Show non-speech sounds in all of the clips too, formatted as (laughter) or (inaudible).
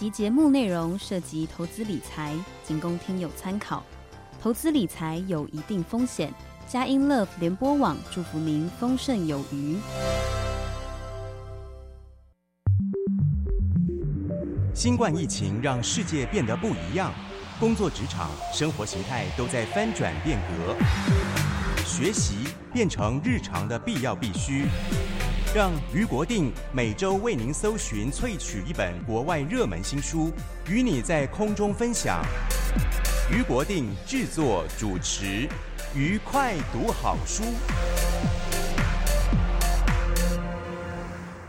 集节目内容涉及投资理财，仅供听友参考。投资理财有一定风险。佳音乐联播网祝福您丰盛有余。新冠疫情让世界变得不一样，工作、职场、生活形态都在翻转变革，学习变成日常的必要必须。让俞国定每周为您搜寻萃取一本国外热门新书，与你在空中分享。俞国定制作主持，愉快读好书。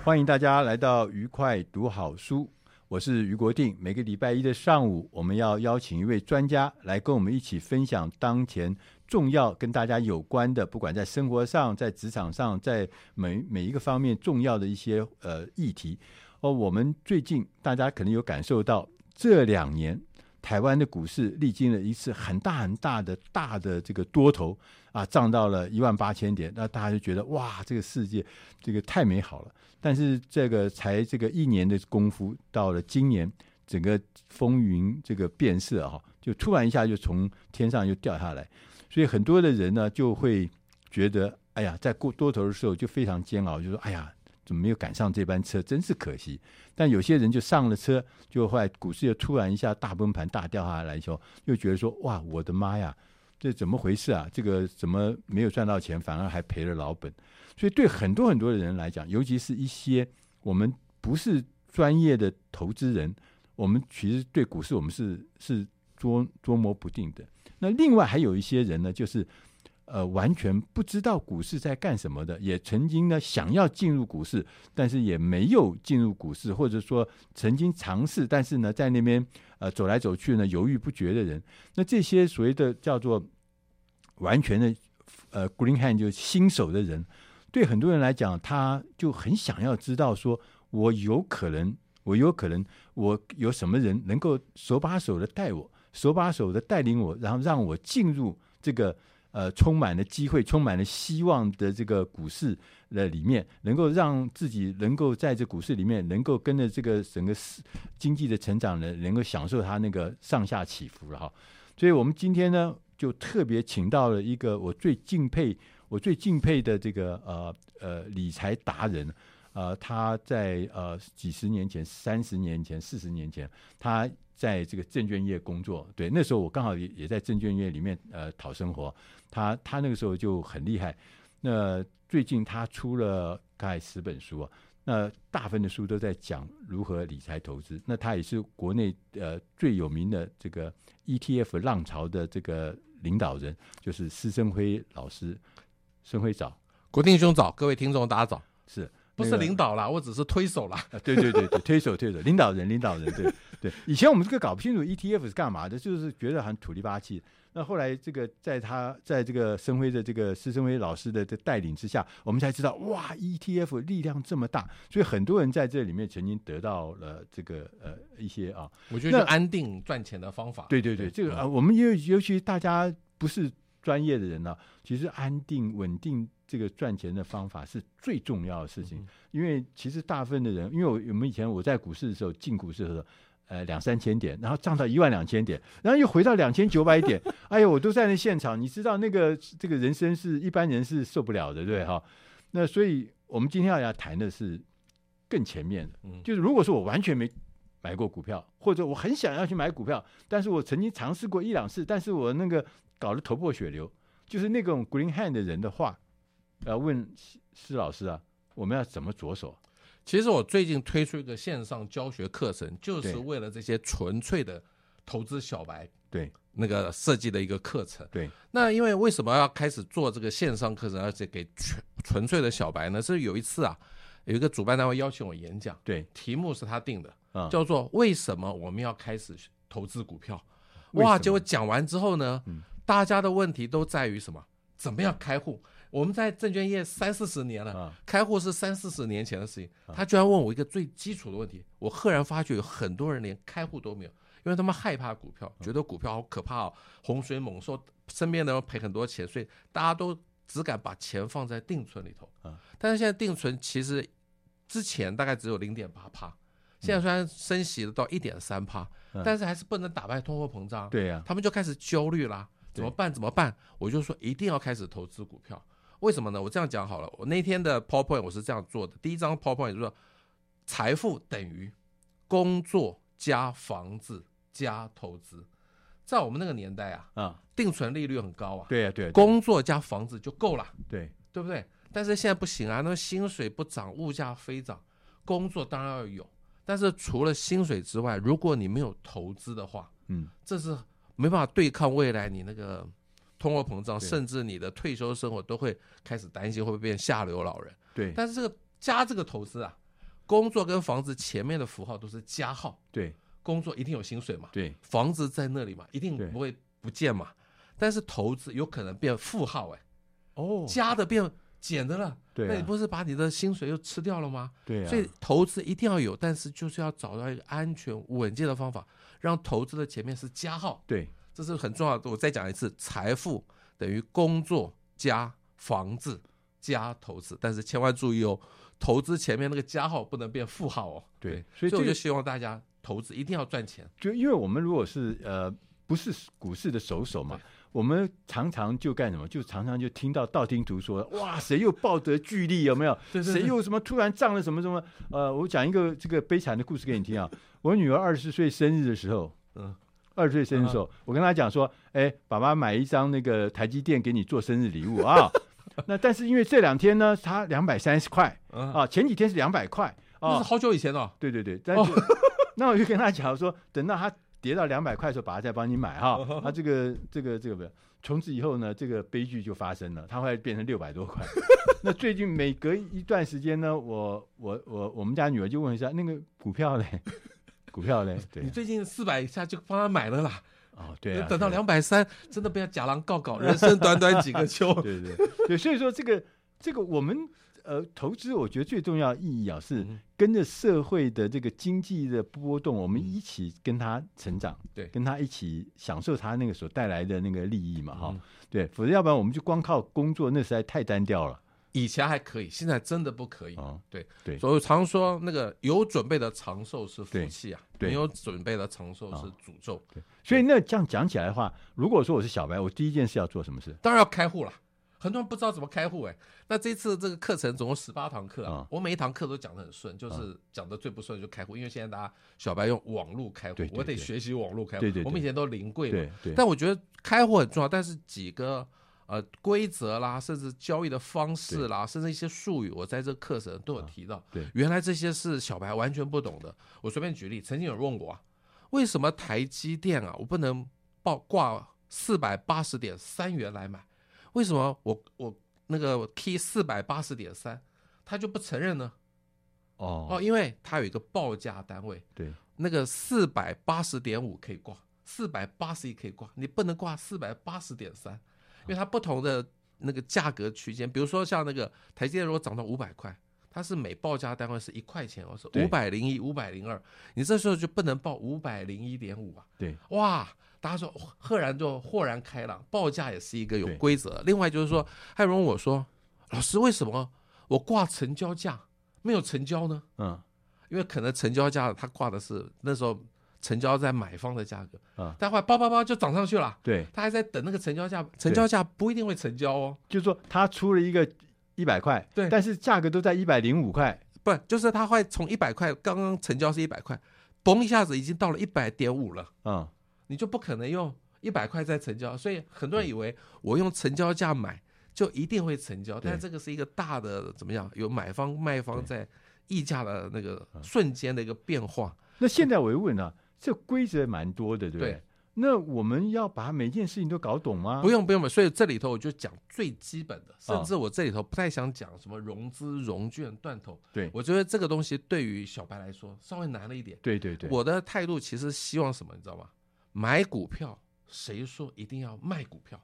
欢迎大家来到愉快读好书，我是俞国定。每个礼拜一的上午，我们要邀请一位专家来跟我们一起分享当前重要跟大家有关的，不管在生活上、在职场上、在每每一个方面重要的一些呃议题。哦，我们最近大家可能有感受到这两年。台湾的股市历经了一次很大很大的大的这个多头啊，涨到了一万八千点，那大家就觉得哇，这个世界这个太美好了。但是这个才这个一年的功夫，到了今年，整个风云这个变色啊，就突然一下就从天上又掉下来，所以很多的人呢就会觉得，哎呀，在过多头的时候就非常煎熬，就说，哎呀。怎么没有赶上这班车？真是可惜。但有些人就上了车，就后来股市又突然一下大崩盘、大掉下来的时候，又觉得说：“哇，我的妈呀，这怎么回事啊？这个怎么没有赚到钱，反而还赔了老本？”所以对很多很多的人来讲，尤其是一些我们不是专业的投资人，我们其实对股市我们是是捉捉摸不定的。那另外还有一些人呢，就是。呃，完全不知道股市在干什么的，也曾经呢想要进入股市，但是也没有进入股市，或者说曾经尝试，但是呢在那边呃走来走去呢犹豫不决的人，那这些所谓的叫做完全的呃 green hand 就是新手的人，对很多人来讲，他就很想要知道说，我有可能，我有可能，我有什么人能够手把手的带我，手把手的带领我，然后让我进入这个。呃，充满了机会、充满了希望的这个股市的里面，能够让自己能够在这股市里面，能够跟着这个整个市经济的成长呢，能够享受它那个上下起伏了哈。所以我们今天呢，就特别请到了一个我最敬佩、我最敬佩的这个呃呃理财达人，呃，他在呃几十年前、三十年前、四十年前，他。在这个证券业工作，对，那时候我刚好也也在证券业里面呃讨生活。他他那个时候就很厉害。那最近他出了大概十本书啊，那大部分的书都在讲如何理财投资。那他也是国内呃最有名的这个 ETF 浪潮的这个领导人，就是施生辉老师。生辉早，国定兄早，各位听众大家早，是。不是领导啦，我只是推手啦。啊，对对对对，推手推手，领导人领导人，对对。以前我们这个搞不清楚 ETF 是干嘛的，就是觉得很土里吧气。那后来这个在他在这个生辉的这个施生辉老师的这带领之下，我们才知道哇，ETF 力量这么大，所以很多人在这里面曾经得到了这个呃一些啊，我觉得就安定赚钱的方法。对对对，这个啊，我们尤尤其大家不是专业的人呢，其实安定稳定。这个赚钱的方法是最重要的事情，因为其实大部分的人，因为我我们以前我在股市的时候进股市的时候，呃两三千点，然后涨到一万两千点，然后又回到两千九百点，(laughs) 哎呦，我都在那现场，你知道那个这个人生是一般人是受不了的，对哈？那所以我们今天要要谈的是更前面的，就是如果说我完全没买过股票，或者我很想要去买股票，但是我曾经尝试过一两次，但是我那个搞得头破血流，就是那种 green hand 的人的话。要问施老师啊，我们要怎么着手？其实我最近推出一个线上教学课程，就是为了这些纯粹的投资小白对那个设计的一个课程。对，那因为为什么要开始做这个线上课程，而且给纯纯粹的小白呢？是有一次啊，有一个主办单位邀请我演讲，对，题目是他定的，啊，叫做为什么我们要开始投资股票？哇！结果讲完之后呢，嗯，大家的问题都在于什么？怎么样开户？我们在证券业三四十年了，啊，开户是三四十年前的事情。他居然问我一个最基础的问题，我赫然发觉有很多人连开户都没有，因为他们害怕股票，觉得股票好可怕哦，洪水猛兽，身边的人赔很多钱，所以大家都只敢把钱放在定存里头。但是现在定存其实之前大概只有零点八趴，现在虽然升息了到一点三趴，但是还是不能打败通货膨胀。对呀，他们就开始焦虑啦。怎么办？怎么办？我就说一定要开始投资股票。为什么呢？我这样讲好了。我那天的 PowerPoint 我是这样做的。第一张 PowerPoint 就是说，财富等于工作加房子加投资。在我们那个年代啊，啊，定存利率很高啊。对啊，对，工作加房子就够了。对，对不对？但是现在不行啊，那薪水不涨，物价飞涨，工作当然要有。但是除了薪水之外，如果你没有投资的话，嗯，这是。没办法对抗未来你那个通货膨胀，甚至你的退休生活都会开始担心会不会变下流老人。对，但是这个加这个投资啊，工作跟房子前面的符号都是加号。对，工作一定有薪水嘛。对，房子在那里嘛，一定不会不见嘛。但是投资有可能变负号哎。哦，加的变减的了。对，那你不是把你的薪水又吃掉了吗？对啊。所以投资一定要有，但是就是要找到一个安全稳健的方法。让投资的前面是加号，对，这是很重要的。我再讲一次，财富等于工作加房子加投资，但是千万注意哦，投资前面那个加号不能变负号哦。对，所以我就希望大家投资一定要赚钱。就因为我们如果是呃不是股市的熟手嘛，我们常常就干什么？就常常就听到道听途说，哇，谁又抱得巨利有没有？对对对，谁又什么突然涨了什么什么？呃，我讲一个这个悲惨的故事给你听啊。我女儿二十岁生日的时候，嗯，二十岁生日的时候，我跟他讲说，哎，爸爸买一张那个台积电给你做生日礼物啊。(laughs) 那但是因为这两天呢，它两百三十块啊，前几天是两百块，那是好久以前了。对对对，但是 (laughs) 那我就跟他讲说，等到他跌到两百块的时候，爸爸再帮你买哈。啊，这个这个这个不是，从此以后呢，这个悲剧就发生了，它会变成六百多块。(laughs) 那最近每隔一段时间呢，我我我我们家女儿就问一下那个股票嘞。股票嘞？对，你最近四百以下就帮他买了啦。哦，对啊，等到两百三，真的不要假狼告告，人生短短几个秋。(laughs) 对对对，所以说这个这个我们呃投资，我觉得最重要意义啊，是跟着社会的这个经济的波动，我们一起跟他成长，对，跟他一起享受他那个所带来的那个利益嘛，哈，对，否则要不然我们就光靠工作，那实在太单调了。以前还可以，现在真的不可以。哦，对对，所以常说那个有准备的长寿是福气啊，没有准备的长寿是诅咒。哦。对，所以那这样讲起来的话，如果说我是小白，我第一件事要做什么事？当然要开户了。很多人不知道怎么开户哎。那这次这个课程总共十八堂课啊，哦，我每一堂课都讲得很顺，就是讲的最不顺就开户，因为现在大家小白用网络开户，我得学习网络开户。我们以前都临柜嘛，对对。但我觉得开户很重要，但是几个。呃，规则啦，甚至交易的方式啦，甚至一些术语，我在这课程都有提到。对，原来这些是小白完全不懂的。我随便举例，曾经有人问过啊，为什么台积电啊，我不能报挂四百八十点三元来买？为什么我我那个 key 四百八十点三，他就不承认呢？哦哦，因为它有一个报价单位，对，那个四百八十点五可以挂，四百八十一可以挂，你不能挂四百八十点三。因为它不同的那个价格区间，比如说像那个台积电，如果涨到五百块，它是每报价单位是一块钱，我说五百零一、五百零二，你这时候就不能报五百零一点五啊。对，哇，大家说赫然就豁然开朗，报价也是一个有规则。另外就是说，还有人问我说，老师为什么我挂成交价没有成交呢？嗯，因为可能成交价它挂的是那时候。成交在买方的价格啊，待会儿叭叭叭就涨上去了。对，他还在等那个成交价，成交价不一定会成交哦。就是说他出了一个一百块，对，但是价格都在一百零五块，不，就是他会从一百块刚刚成交是一百块，嘣一下子已经到了一百点五了。嗯，你就不可能用一百块再成交，所以很多人以为我用成交价买就一定会成交，但这个是一个大的怎么样？有买方卖方在溢价的那个瞬间的一个变化。那现在我又问了。这规则蛮多的，对不对？对，那我们要把每件事情都搞懂吗？不用不用，所以这里头我就讲最基本的，甚至我这里头不太想讲什么融资融券断头。对，我觉得这个东西对于小白来说稍微难了一点。对对对，我的态度其实希望什么，你知道吗？买股票，谁说一定要卖股票？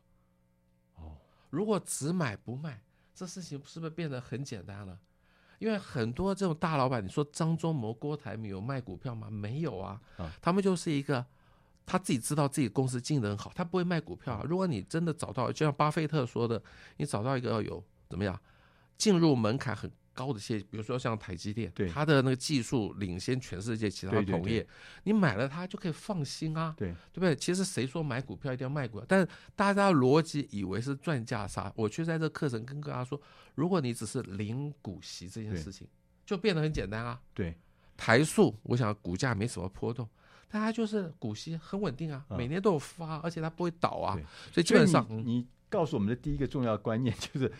哦，如果只买不卖，这事情是不是变得很简单了？因为很多这种大老板，你说张忠谋、郭台铭有卖股票吗？没有啊，他们就是一个。他自己知道自己公司经营得很好，他不会卖股票。如果你真的找到，就像巴菲特说的，你找到一个要有怎么样进入门槛很高的企业，比如说像台积电，对它的那个技术领先全世界其他同业，对对对，你买了它就可以放心啊，对，对不对？其实谁说买股票一定要卖股票？但是大家逻辑以为是赚价差，我却在这课程跟大家说，如果你只是零股息这件事情，就变得很简单啊。对，台塑，我想股价没什么波动。但它就是股息很稳定啊，每年都有发，而且它不会倒啊，所以基本上你，你告诉我们的第一个重要观念 (laughs) 就是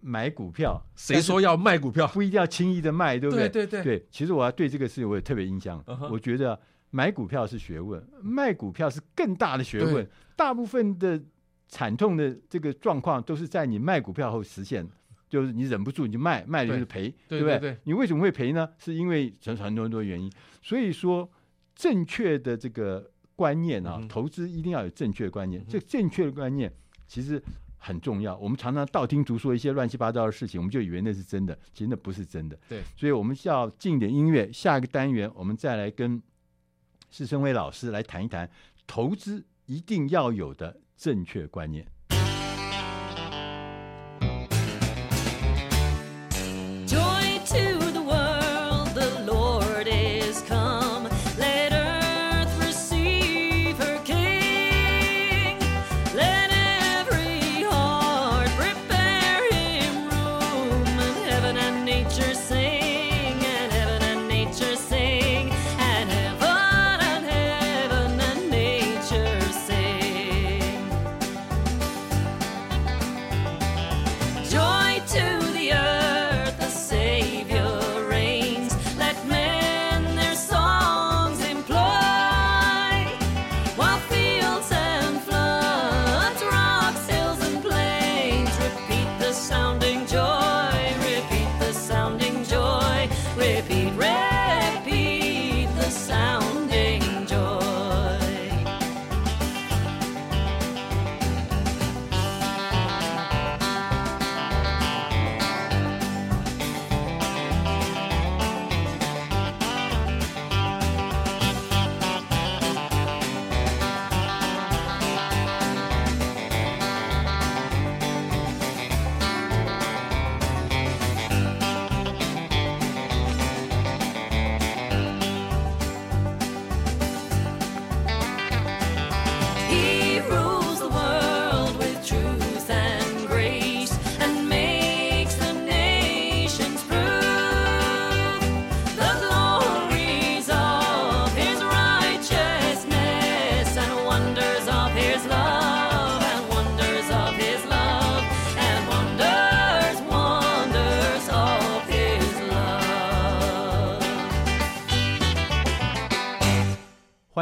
买股票，谁说要卖股票？不一定要轻易的卖，对不对？对对对，对。其实我要对这个事情我也特别印象，我觉得买股票是学问，卖股票是更大的学问。大部分的惨痛的这个状况都是在你卖股票后实现，就是你忍不住你就卖，卖了就是赔，对不对？你为什么会赔呢？是因为很很多很多原因，所以说。正确的这个观念啊，投资一定要有正确的观念。这正确的观念其实很重要。我们常常道听途说一些乱七八糟的事情，我们就以为那是真的，其实那不是真的。对，所以我们需要进点音乐。下一个单元，我们再来跟施生辉老师来谈一谈投资一定要有的正确观念。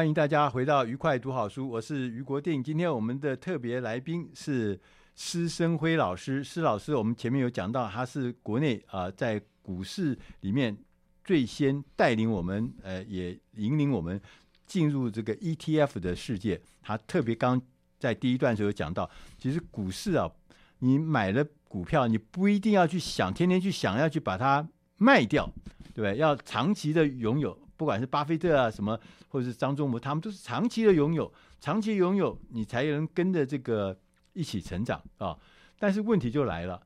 欢迎大家回到愉快读好书，我是于国定。今天我们的特别来宾是施生辉老师。施老师，我们前面有讲到，他是国内啊、在股市里面最先带领我们，呃，也引领我们进入这个 ETF 的世界。他特别刚在第一段时候讲到，其实股市啊，你买了股票，你不一定要去想，天天去想要去把它卖掉，对不对？要长期的拥有。不管是巴菲特啊什么，或者是张忠谋，他们都是长期的拥有，长期拥有，你才能跟着这个一起成长啊。但是问题就来了，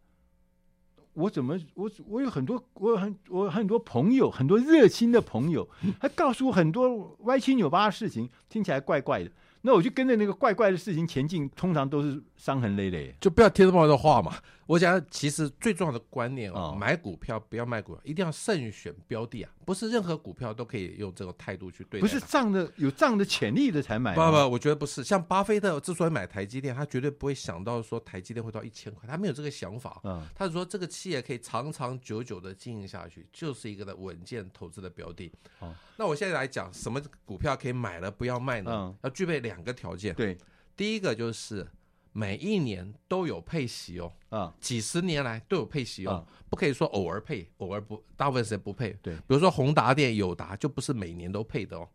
我怎么我我有很多我有很我很多朋友，很多热心的朋友，他告诉我很多歪七扭八的事情，听起来怪怪的。那我就跟着那个怪怪的事情前进，通常都是伤痕累累。就不要听他们的话嘛。我讲，其实最重要的观念啊、哦，买股票不要卖股票，一定要慎选标的啊！不是任何股票都可以用这种态度去对待。不是涨的有涨的潜力的才买。不不，我觉得不是。像巴菲特之所以买台积电，他绝对不会想到说台积电会到一千块，他没有这个想法。嗯，他说这个企业可以长长久久的经营下去，就是一个的稳健投资的标的。哦，那我现在来讲，什么股票可以买了不要卖呢？嗯，要具备两个条件。对，第一个就是。每一年都有配息哦，啊，几十年来都有配息哦，不可以说偶尔配，偶尔不，大部分时间不配。对，比如说宏达电、友达就不是每年都配的哦。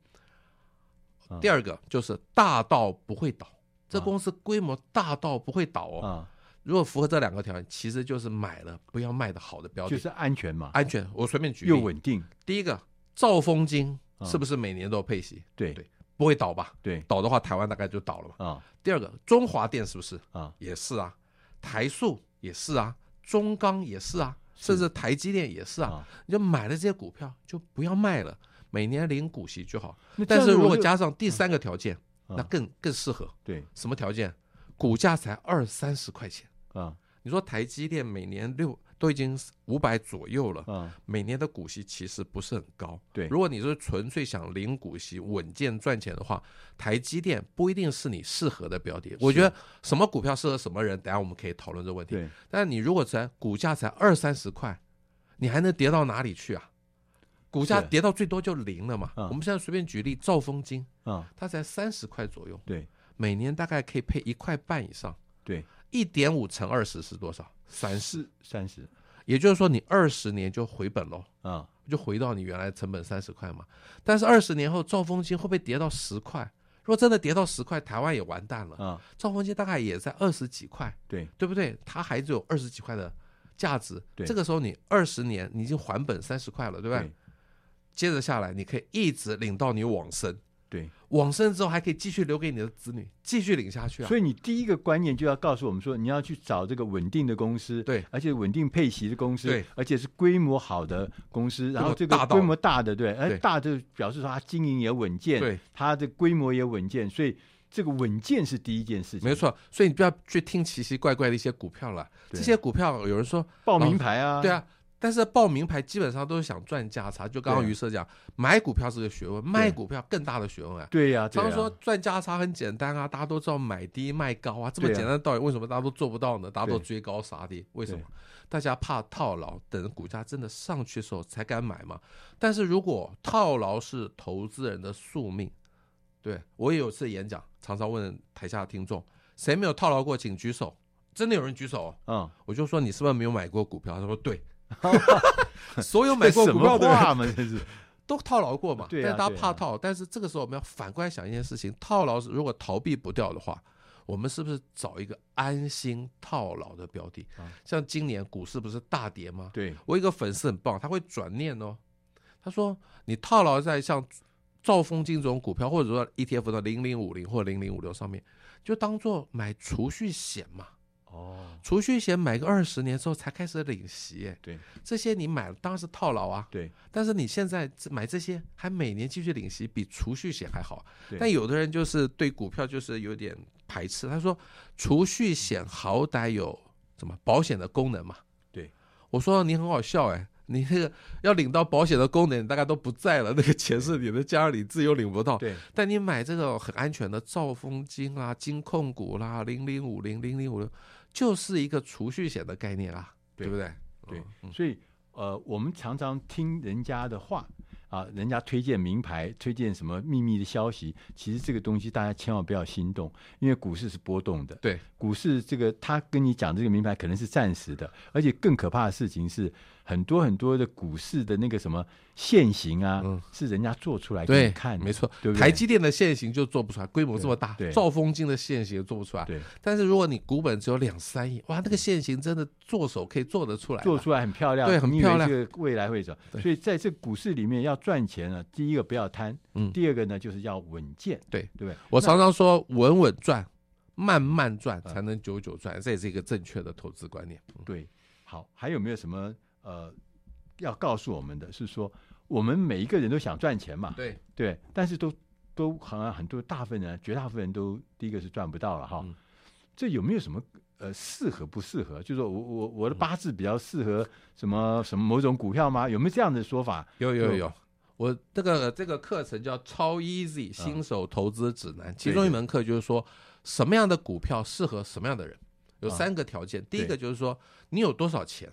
第二个就是大到不会倒，这公司规模大到不会倒哦。如果符合这两个条件，其实就是买了不要卖的好的标的，就是安全嘛。安全，我随便举例。又稳定。第一个兆丰金是不是每年都有配息？对对。不会倒吧？对，倒的话，台湾大概就倒了吧。啊，第二个，中华电是不是啊？也是啊，台塑也是啊，中钢也是啊，甚至台积电也是啊。啊你就买了这些股票，就不要卖了，每年领股息就好。但是如果加上第三个条件，啊、那更更适合。对，什么条件？股价才二三十块钱啊。你说台积电每年六。都已经五百左右了，嗯，每年的股息其实不是很高。对，如果你是纯粹想零股息、稳健赚钱的话，台积电不一定是你适合的标的。我觉得什么股票适合什么人，等下我们可以讨论这个问题。对，但你如果才股价才二三十块，你还能跌到哪里去啊？股价跌到最多就零了嘛。我们现在随便举例，兆丰金，嗯，它才三十块左右，对，每年大概可以配一块半以上，对，一点五乘二十是多少？三十，三十。也就是说，你二十年就回本喽，啊，就回到你原来成本三十块嘛。但是二十年后，兆丰金会不会跌到十块？如果真的跌到十块，台湾也完蛋了啊。兆丰金大概也在二十几块，对对不对？它还只有二十几块的价值。对，这个时候你二十年你已经还本三十块了，对不？对。接着下来，你可以一直领到你往生。对，往生之后还可以继续留给你的子女，继续领下去啊。所以你第一个观念就要告诉我们说，你要去找这个稳定的公司，对，而且稳定配息的公司，对，而且是规模好的公司，然后这个规模大的，对，而大就表示说它经营也稳健，对，它的规模也稳健，所以这个稳健是第一件事情。没错，所以你不要去听奇奇怪怪的一些股票了，这些股票有人说报名牌啊，对啊。但是报名牌基本上都是想赚价差，就刚刚于社讲，买股票是个学问，卖股票更大的学问啊。对呀、啊，常说赚价差很简单啊，大家都知道买低卖高啊，这么简单的道理，为什么大家都做不到呢？大家都追高杀低，为什么？大家怕套牢，等股价真的上去的时候才敢买嘛。但是如果套牢是投资人的宿命，对，我也有次演讲，常常问台下的听众，谁没有套牢过，请举手。真的有人举手，嗯，我就说你是不是没有买过股票？他说对。(laughs) 所有买过股票的人 (laughs) 都套牢过嘛？对但是大家怕套，但是这个时候我们要反过来想一件事情：套牢如果逃避不掉的话，我们是不是找一个安心套牢的标的？像今年股市不是大跌吗？对，我一个粉丝很棒，他会转念哦。他说：“你套牢在像兆丰金这种股票，或者说 ETF 的零零五零或零零五六上面，就当做买储蓄险嘛。”哦，储蓄险买个二十年之后才开始领息，对，这些你买了当然是套牢啊，对。但是你现在买这些还每年继续领息，比储蓄险还好。对。但有的人就是对股票就是有点排斥，他说储蓄险好歹有什么保险的功能嘛？对。我说你很好笑哎，你那个要领到保险的功能，大概都不在了，那个钱是你的家里自由领不到。对。但你买这个很安全的兆丰金啦、金控股啦、零零五零、零零五六。就是一个储蓄险的概念啊，对，对不对？对，所以呃，我们常常听人家的话啊，人家推荐名牌，推荐什么秘密的消息，其实这个东西大家千万不要心动，因为股市是波动的。对，股市这个他跟你讲这个名牌可能是暂时的，而且更可怕的事情是。很多很多的股市的那个什么线型啊，嗯、是人家做出来给你看的，没错，对不对？台积电的线型就做不出来，规模这么大，兆丰金的线型做不出来。对，但是如果你股本只有两三亿，哇，那个线型真的做手可以做得出来，做出来很漂亮，对，很漂亮。这个未来会走，所以在这股市里面要赚钱呢，第一个不要贪，嗯，第二个呢就是要稳健，对，对不对？我常常说稳稳赚，慢慢赚才能久久赚，这也是一个正确的投资观念。对，好，还有没有什么呃？要告诉我们的是说，我们每一个人都想赚钱嘛，对对，但是都都好像很多大部分人，绝大部分人都第一个是赚不到了哈。嗯、这有没有什么呃适合不适合？就是说我我我的八字比较适合什么什么某种股票吗？有没有这样的说法？有有有，我这个这个课程叫超 Easy 新手投资指南，其中一门课就是说什么样的股票适合什么样的人，有三个条件。第一个就是说你有多少钱。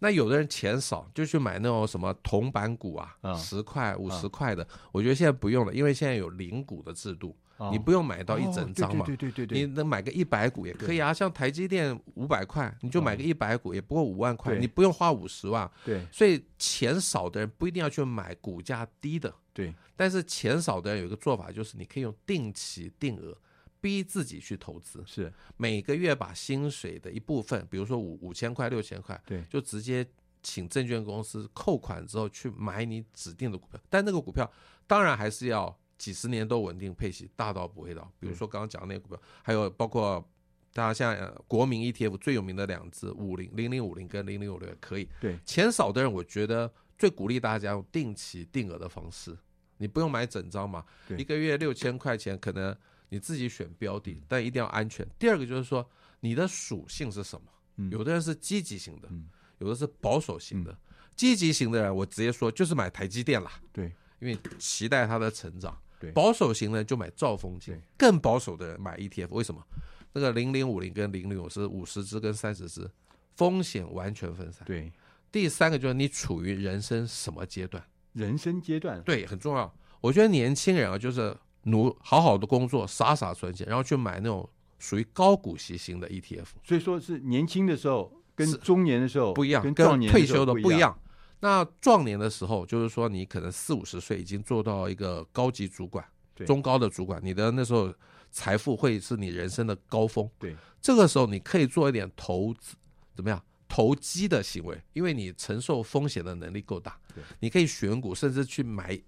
那有的人钱少，就去买那种什么铜板股啊，十块、五十块的。我觉得现在不用了，因为现在有零股的制度，你不用买到一整张嘛。对对对对，你能买个一百股也可以啊。像台积电五百块，你就买个一百股，也不过五万块，你不用花五十万。对，所以钱少的人不一定要去买股价低的。对，但是钱少的人有一个做法，就是你可以用定期定额。逼自己去投资，是每个月把薪水的一部分，比如说五五千块、六千块，对，就直接请证券公司扣款之后去买你指定的股票。但那个股票当然还是要几十年都稳定配息，大到不会倒。比如说刚刚讲的那个股票，还有包括大家像国民 ETF 最有名的两只五零零零五零跟零零五六也可以。对，钱少的人，我觉得最鼓励大家用定期定额的方式，你不用买整张嘛，一个月六千块钱可能。你自己选标的，但一定要安全。第二个就是说，你的属性是什么？有的人是积极型的，有的是保守型的。积极型的人，我直接说就是买台积电啦。对，因为期待它的成长。对，保守型的就买兆丰金。更保守的人买 ETF，为什么？那个零零五零跟零零五是五十只跟三十只，风险完全分散。对。第三个就是你处于人生什么阶段？人生阶段对，很重要。我觉得年轻人啊，就是。努好好的工作，傻傻存钱，然后去买那种属于高股息型的 ETF。所以说是年轻的时候跟中年的时候不一样，跟退休的不一样。那壮年的时候，就是说你可能四五十岁已经做到一个高级主管、中高的主管，你的那时候财富会是你人生的高峰。对，这个时候你可以做一点投资，怎么样？投机的行为，因为你承受风险的能力够大，你可以选股，甚至去买。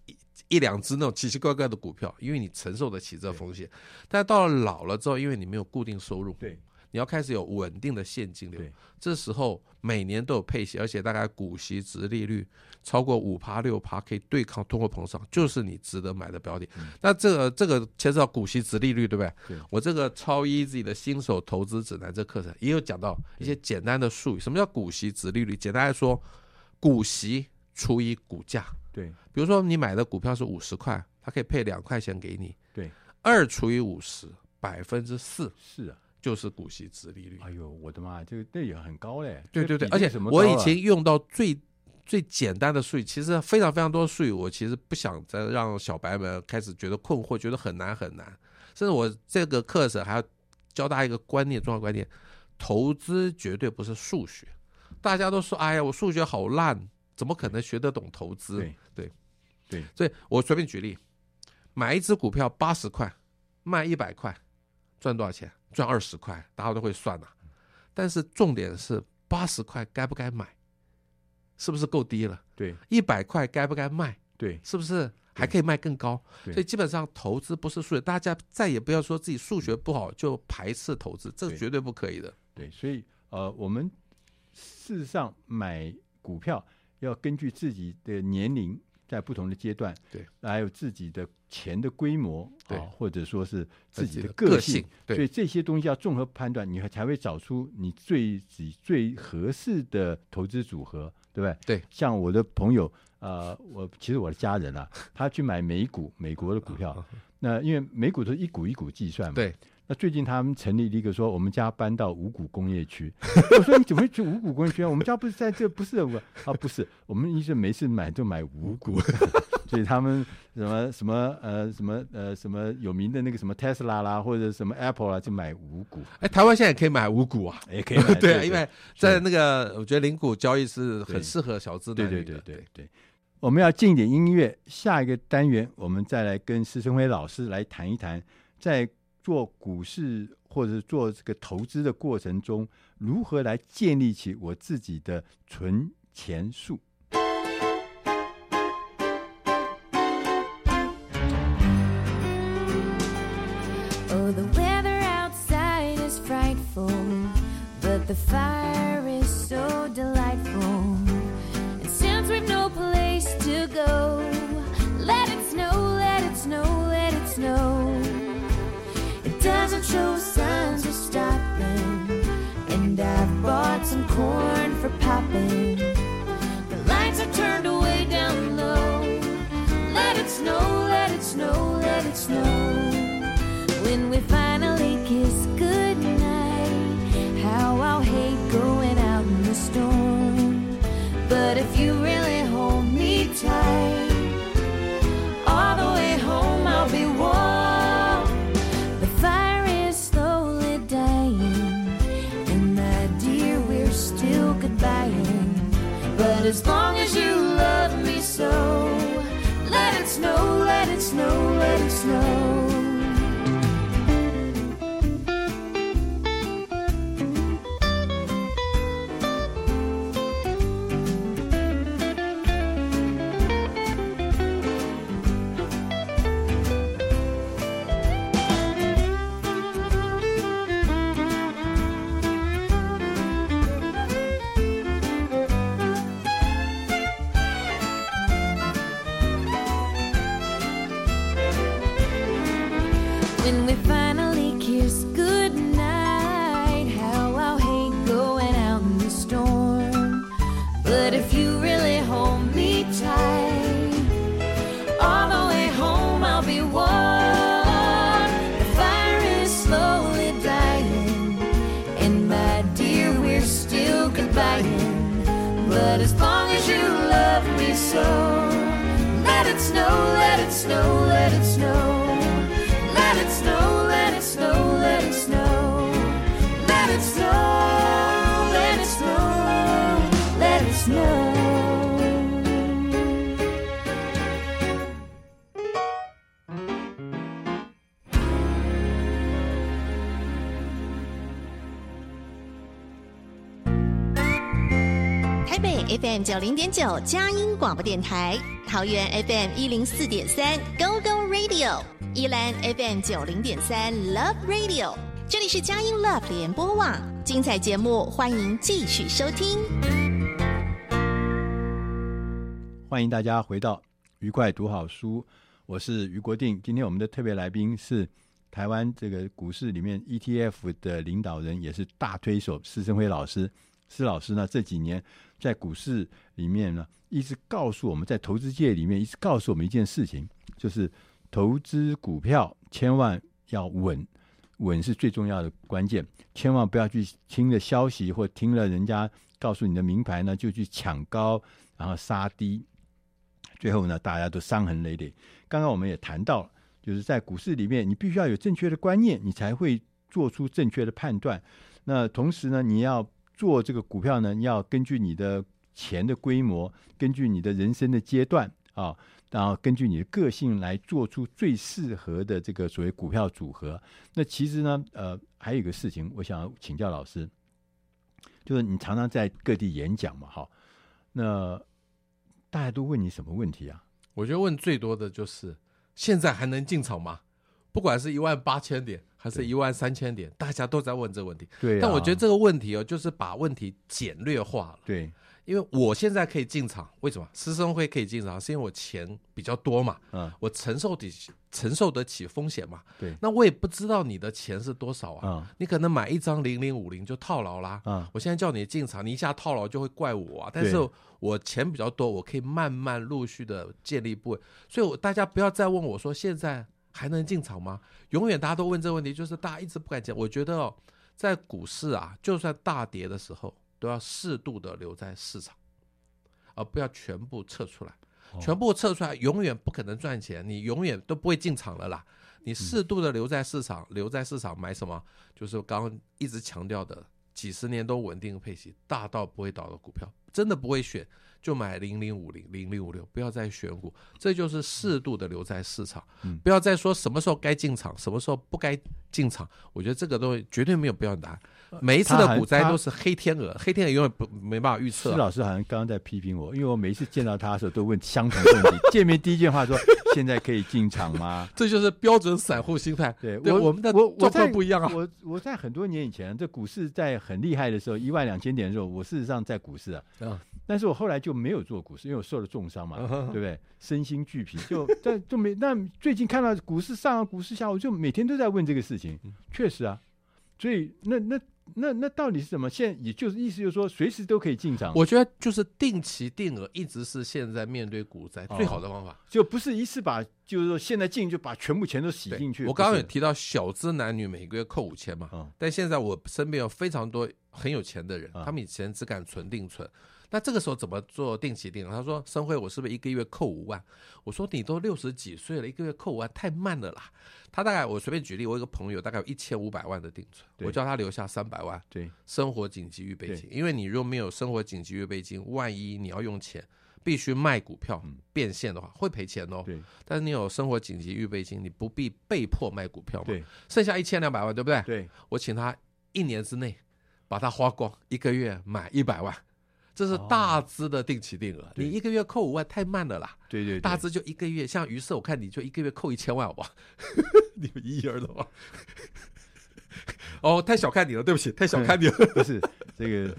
一两只那种奇奇怪怪的股票，因为你承受得起这风险。但到了老了之后，因为你没有固定收入，对，你要开始有稳定的现金流。这时候每年都有配息，而且大概股息值利率超过五趴六趴，可以对抗通货膨胀，就是你值得买的标的。嗯、那这个这个牵涉到股息值利率，对不对？对。我这个超 easy 的新手投资指南这课程也有讲到一些简单的术语。什么叫股息值利率？简单来说，股息除以股价。对，比如说你买的股票是五十块，它可以配两块钱给你。对，二除以五十，百分之四，是啊，就是股息值利率。哎呦，我的妈，这个这也很高嘞。对对对，而且我以前用到最最简单的术语，其实非常非常多术语，我其实不想再让小白们开始觉得困惑，觉得很难很难。甚至我这个课程还要教大家一个观念，重要观念：投资绝对不是数学。大家都说，哎呀，我数学好烂。怎么可能学得懂投资？对对对，所以我随便举例，买一只股票八十块，卖一百块，赚多少钱？赚二十块，大家都会算呐、啊。但是重点是八十块该不该买？是不是够低了？对，一百块该不该卖？对，是不是还可以卖更高？所以基本上投资不是数学，大家再也不要说自己数学不好就排斥投资，这是绝对不可以的。对，所以呃，我们事实上买股票。要根据自己的年龄，在不同的阶段，对，还有自己的钱的规模，对，或者说是自己的个性，对，所以这些东西要综合判断，你才会找出你最最最合适的投资组合，对不对？对，像我的朋友，呃，我其实我的家人啊，他去买美股，美国的股票，那因为美股都是一股一股计算嘛，对。那最近他们成立了一个说，我们家搬到五股工业区。(laughs) 我说你怎么会去五股工业区啊？我们家不是在这，不是我啊，不是。我们一直没事买就买五股，(laughs) 所以他们什么什么呃什么呃什么有名的那个什么 Tesla 啦，或者什么 Apple 啦，就买五股。哎，台湾现在也可以买五股啊，也可以买。(laughs) 对啊，因为在那个我觉得零股交易是很适合小资的。对对对对对。我们要进点音乐，下一个单元我们再来跟施春辉老师来谈一谈在。做股市或者做这个投资的过程中，如何来建立起我自己的存钱术？台北 FM 九零点九佳音广播电台，桃园 FM 一零四点三 Go Go Radio，宜兰 FM 九零点三 Love Radio，这里是佳音 Love 联播网，精彩节目欢迎继续收听。欢迎大家回到愉快读好书，我是于国定。今天我们的特别来宾是台湾这个股市里面 ETF 的领导人，也是大推手施升辉老师。施老师呢，这几年在股市里面呢，一直告诉我们在投资界里面一直告诉我们一件事情，就是投资股票千万要稳，稳是最重要的关键，千万不要去听了消息或听了人家告诉你的名牌呢，就去抢高，然后杀低，最后呢，大家都伤痕累累。刚刚我们也谈到了，就是在股市里面，你必须要有正确的观念，你才会做出正确的判断。那同时呢，你要做这个股票呢，你要根据你的钱的规模，根据你的人生的阶段啊，然后根据你的个性来做出最适合的这个所谓股票组合。那其实呢，呃，还有一个事情，我想要请教老师，就是你常常在各地演讲嘛，哈，那大家都问你什么问题啊？我觉得问最多的就是现在还能进场吗？不管是一万八千点。还是一万三千点，大家都在问这个问题。对、啊，但我觉得这个问题哦，就是把问题简略化了。对，因为我现在可以进场，为什么？师生会可以进场，是因为我钱比较多嘛。嗯，我承受得起承受得起风险嘛。对，那我也不知道你的钱是多少啊。嗯，你可能买一张零零五零就套牢啦。嗯，我现在叫你进场，你一下套牢就会怪我啊。但是我钱比较多，我可以慢慢陆续的建立部位。所以我大家不要再问我说现在。还能进场吗？永远大家都问这个问题，就是大家一直不敢讲。我觉得哦，在股市啊，就算大跌的时候，都要适度的留在市场，而不要全部撤出来。全部撤出来，永远不可能赚钱，你永远都不会进场了啦。你适度的留在市场，留在市场买什么？就是我刚刚一直强调的，几十年都稳定配息、大到不会倒的股票，真的不会选。就买零零五零零零五六，不要再选股，这就是适度的留在市场，嗯、不要再说什么时候该进场，什么时候不该进场。我觉得这个东西绝对没有必要答案。每一次的股灾都是黑天鹅，黑天鹅永远不没办法预测、啊。施老师好像刚刚在批评我，因为我每一次见到他的时候都问相同的问题。见面第一句话说：“现在可以进场吗？” (laughs) 这就是标准散户心态。对，对我我们的我状况不一样啊。我我在很多年以前，这股市在很厉害的时候，一万两千点的时候，我事实上在股市啊。嗯但是我后来就没有做股市，因为我受了重伤嘛，对不对？身心俱疲，就但就没。那最近看到股市上，股市下，我就每天都在问这个事情。确实啊，所以那那那那到底是什么？现在也就是意思就是说，随时都可以进场。我觉得就是定期定额，一直是现在面对股灾最好的方法，就不是一次把，就是说现在进就把全部钱都洗进去。我刚刚有提到小资男女每个月扣五千嘛，但现在我身边有非常多。很有钱的人，啊他们以前只敢存定存。那这个时候怎么做定期定额？他说：“生辉，我是不是一个月扣五万？”我说：“你都六十几岁了，一个月扣五万太慢了啦。”他大概我随便举例，我有一个朋友大概有一千五百万的定存，我叫他留下三百万，对，生活紧急预备金。因为你如果没有生活紧急预备金，万一你要用钱，必须卖股票变现的话，会赔钱哦。对，但是你有生活紧急预备金，你不必被迫卖股票嘛。对，剩下一千两百万，对不对？对，我请他一年之内把它花光，一个月买一百万。这是大资的定期定额，哦、你一个月扣五万太慢了啦。对，对对，大资就一个月，像于是我看你就一个月扣一千万，好不好？你们一人的话，哦，太小看你了，对不起，太小看你了。(laughs) 不是这个，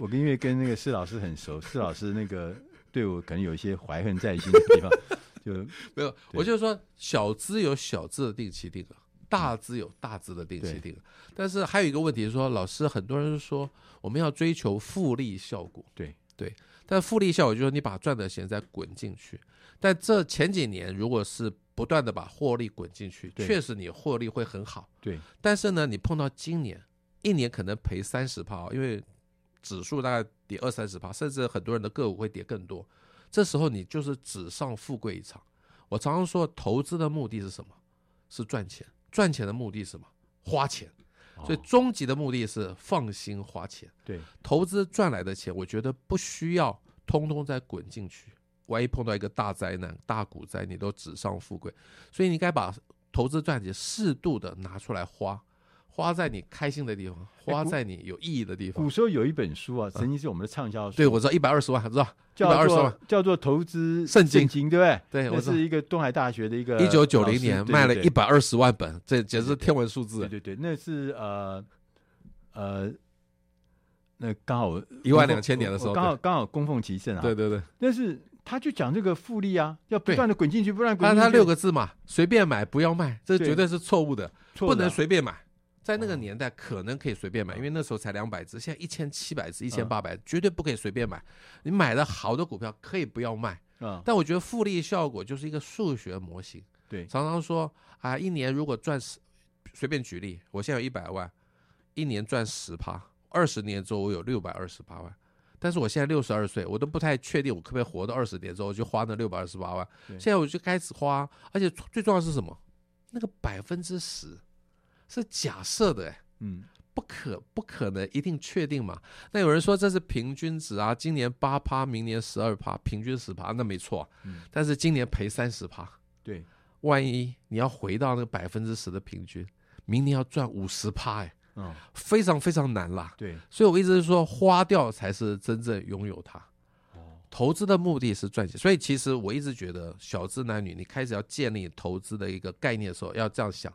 我跟因为跟那个施老师很熟，施老师那个对我可能有一些怀恨在心的地方，就 (laughs) 没有。我就是说，小资有小资的定期定额。大资有大资的定期定额，但是还有一个问题是说，老师很多人说我们要追求复利效果，对。对，但复利效果就是你把赚的钱再滚进去，但这前几年如果是不断的把获利滚进去，确实你获利会很好，对，但是呢，你碰到今年一年可能赔三十趴，因为指数大概跌二三十趴，甚至很多人的个股会跌更多，这时候你就是纸上富贵一场。我常常说，投资的目的是什么？是赚钱。赚钱的目的是什么？花钱，所以终极的目的是放心花钱。对，投资赚来的钱，我觉得不需要通通再滚进去。万一碰到一个大灾难、大股灾，你都纸上富贵。所以你该把投资赚钱适度的拿出来花。花在你开心的地方，花在你有意义的地方。古时候有一本书啊，曾经是我们的畅销书。对，我知道一百二十万，知道叫做叫做投资圣经，对不对？对，我是一个东海大学的一个一九九零年卖了一百二十万本，这简直是天文数字。对对对，那是呃呃，那刚好一万两千年的时候，刚好刚好供奉其盛啊。对对对，但是他就讲这个复利啊，要不断的滚进去，不断滚进去。但他六个字嘛，随便买不要卖，这绝对是错误的，不能随便买。在那个年代可能可以随便买，因为那时候才两百只，现在一千七百只、一千八百，绝对不可以随便买。你买的好的股票可以不要卖，但我觉得复利效果就是一个数学模型。对，常常说啊，一年如果赚十，随便举例，我现在有一百万，一年赚十趴，二十年之后我有六百二十八万。但是我现在六十二岁，我都不太确定我可不可以活到二十年之后就花那六百二十八万。现在我就开始花，而且最重要的是什么？那个百分之十。是假设的，嗯，不可不可能一定确定嘛？那有人说这是平均值啊，今年八趴，明年十二趴，平均十趴，那没错。嗯，但是今年赔三十趴，对，万一你要回到那个百分之十的平均，明年要赚五十趴，哎，嗯，非常非常难啦。对，所以我一直是说，花掉才是真正拥有它。哦，投资的目的是赚钱，所以其实我一直觉得，小资男女，你开始要建立投资的一个概念的时候，要这样想。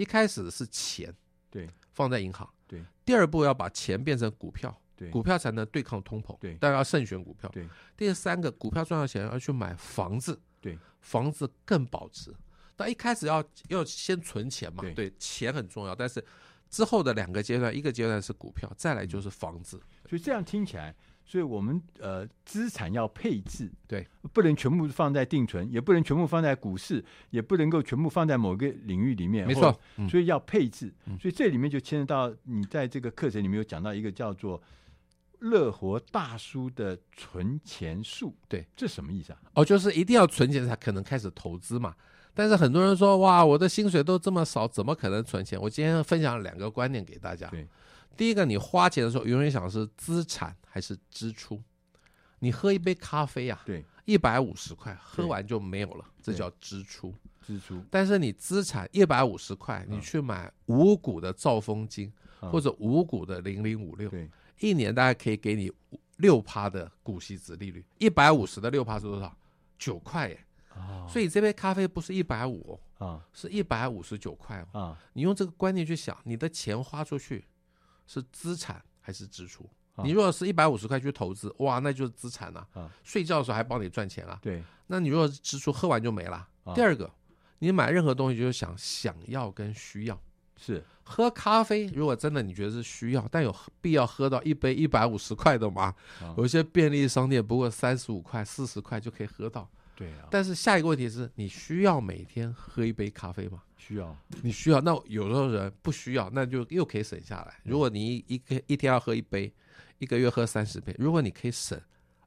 一开始是钱，对，放在银行，对。第二步要把钱变成股票，对，股票才能对抗通膨，对。但要慎选股票，对。第三个，股票赚到钱要去买房子，对，房子更保值。但一开始要要先存钱嘛，对，钱很重要。但是之后的两个阶段，一个阶段是股票，再来就是房子。所以这样听起来。所以我们呃资产要配置，对，不能全部放在定存，也不能全部放在股市，也不能够全部放在某个领域里面。没错，所以要配置。嗯、所以这里面就牵扯到你在这个课程里面有讲到一个叫做“乐活大叔”的存钱术。对，这什么意思啊？哦，就是一定要存钱才可能开始投资嘛。但是很多人说，哇，我的薪水都这么少，怎么可能存钱？我今天分享两个观点给大家。对。第一个，你花钱的时候永远想是资产还是支出？你喝一杯咖啡呀，对，一百五十块，喝完就没有了，这叫支出。支出。但是你资产一百五十块，你去买五股的兆丰金，或者五股的零零五六，一年大概可以给你六趴的股息值利率。一百五十的六趴是多少？九块耶。所以这杯咖啡不是一百五啊，是一百五十九块哦。你用这个观念去想，你的钱花出去。是资产还是支出？你如果是一百五十块去投资，哇，那就是资产了。啊，睡觉的时候还帮你赚钱啊。对，那你如果是支出，喝完就没了。第二个，你买任何东西就是想想要跟需要。是，喝咖啡，如果真的你觉得是需要，但有必要喝到一杯一百五十块的吗？有些便利商店不过三十五块、四十块就可以喝到。对啊。但是下一个问题是你需要每天喝一杯咖啡吗？需要，你需要。那有时候人不需要，那就又可以省下来。如果你一一个一天要喝一杯，一个月喝三十杯，如果你可以省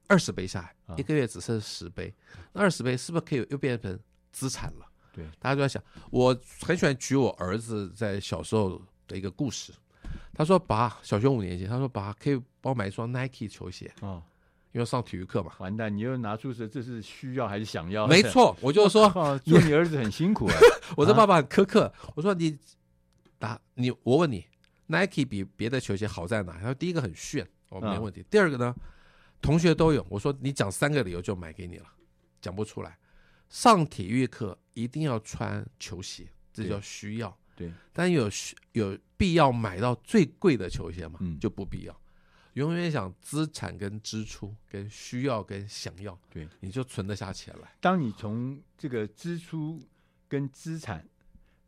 二十杯下来，啊、一个月只剩十杯，那二十杯是不是可以又变成资产了？对，大家都在想，我很喜欢举我儿子在小时候的一个故事。他说：“爸，小学五年级，他说爸可以帮我买一双 Nike 球鞋啊，因为上体育课嘛。”完蛋，你又拿出是这是需要还是想要？没错，(laughs) 我就说做你儿子很辛苦啊。(laughs) 我说爸爸很苛刻，我说你打你，我问你，Nike 比别的球鞋好在哪？他说第一个很炫，哦，没问题。第二个呢，同学都有。我说你讲三个理由就买给你了，讲不出来。上体育课一定要穿球鞋，这叫需要。对，但有有必要买到最贵的球鞋吗？嗯，就不必要。永远想资产跟支出跟需要跟想要，对，你就存得下钱来。当你从这个支出跟资产，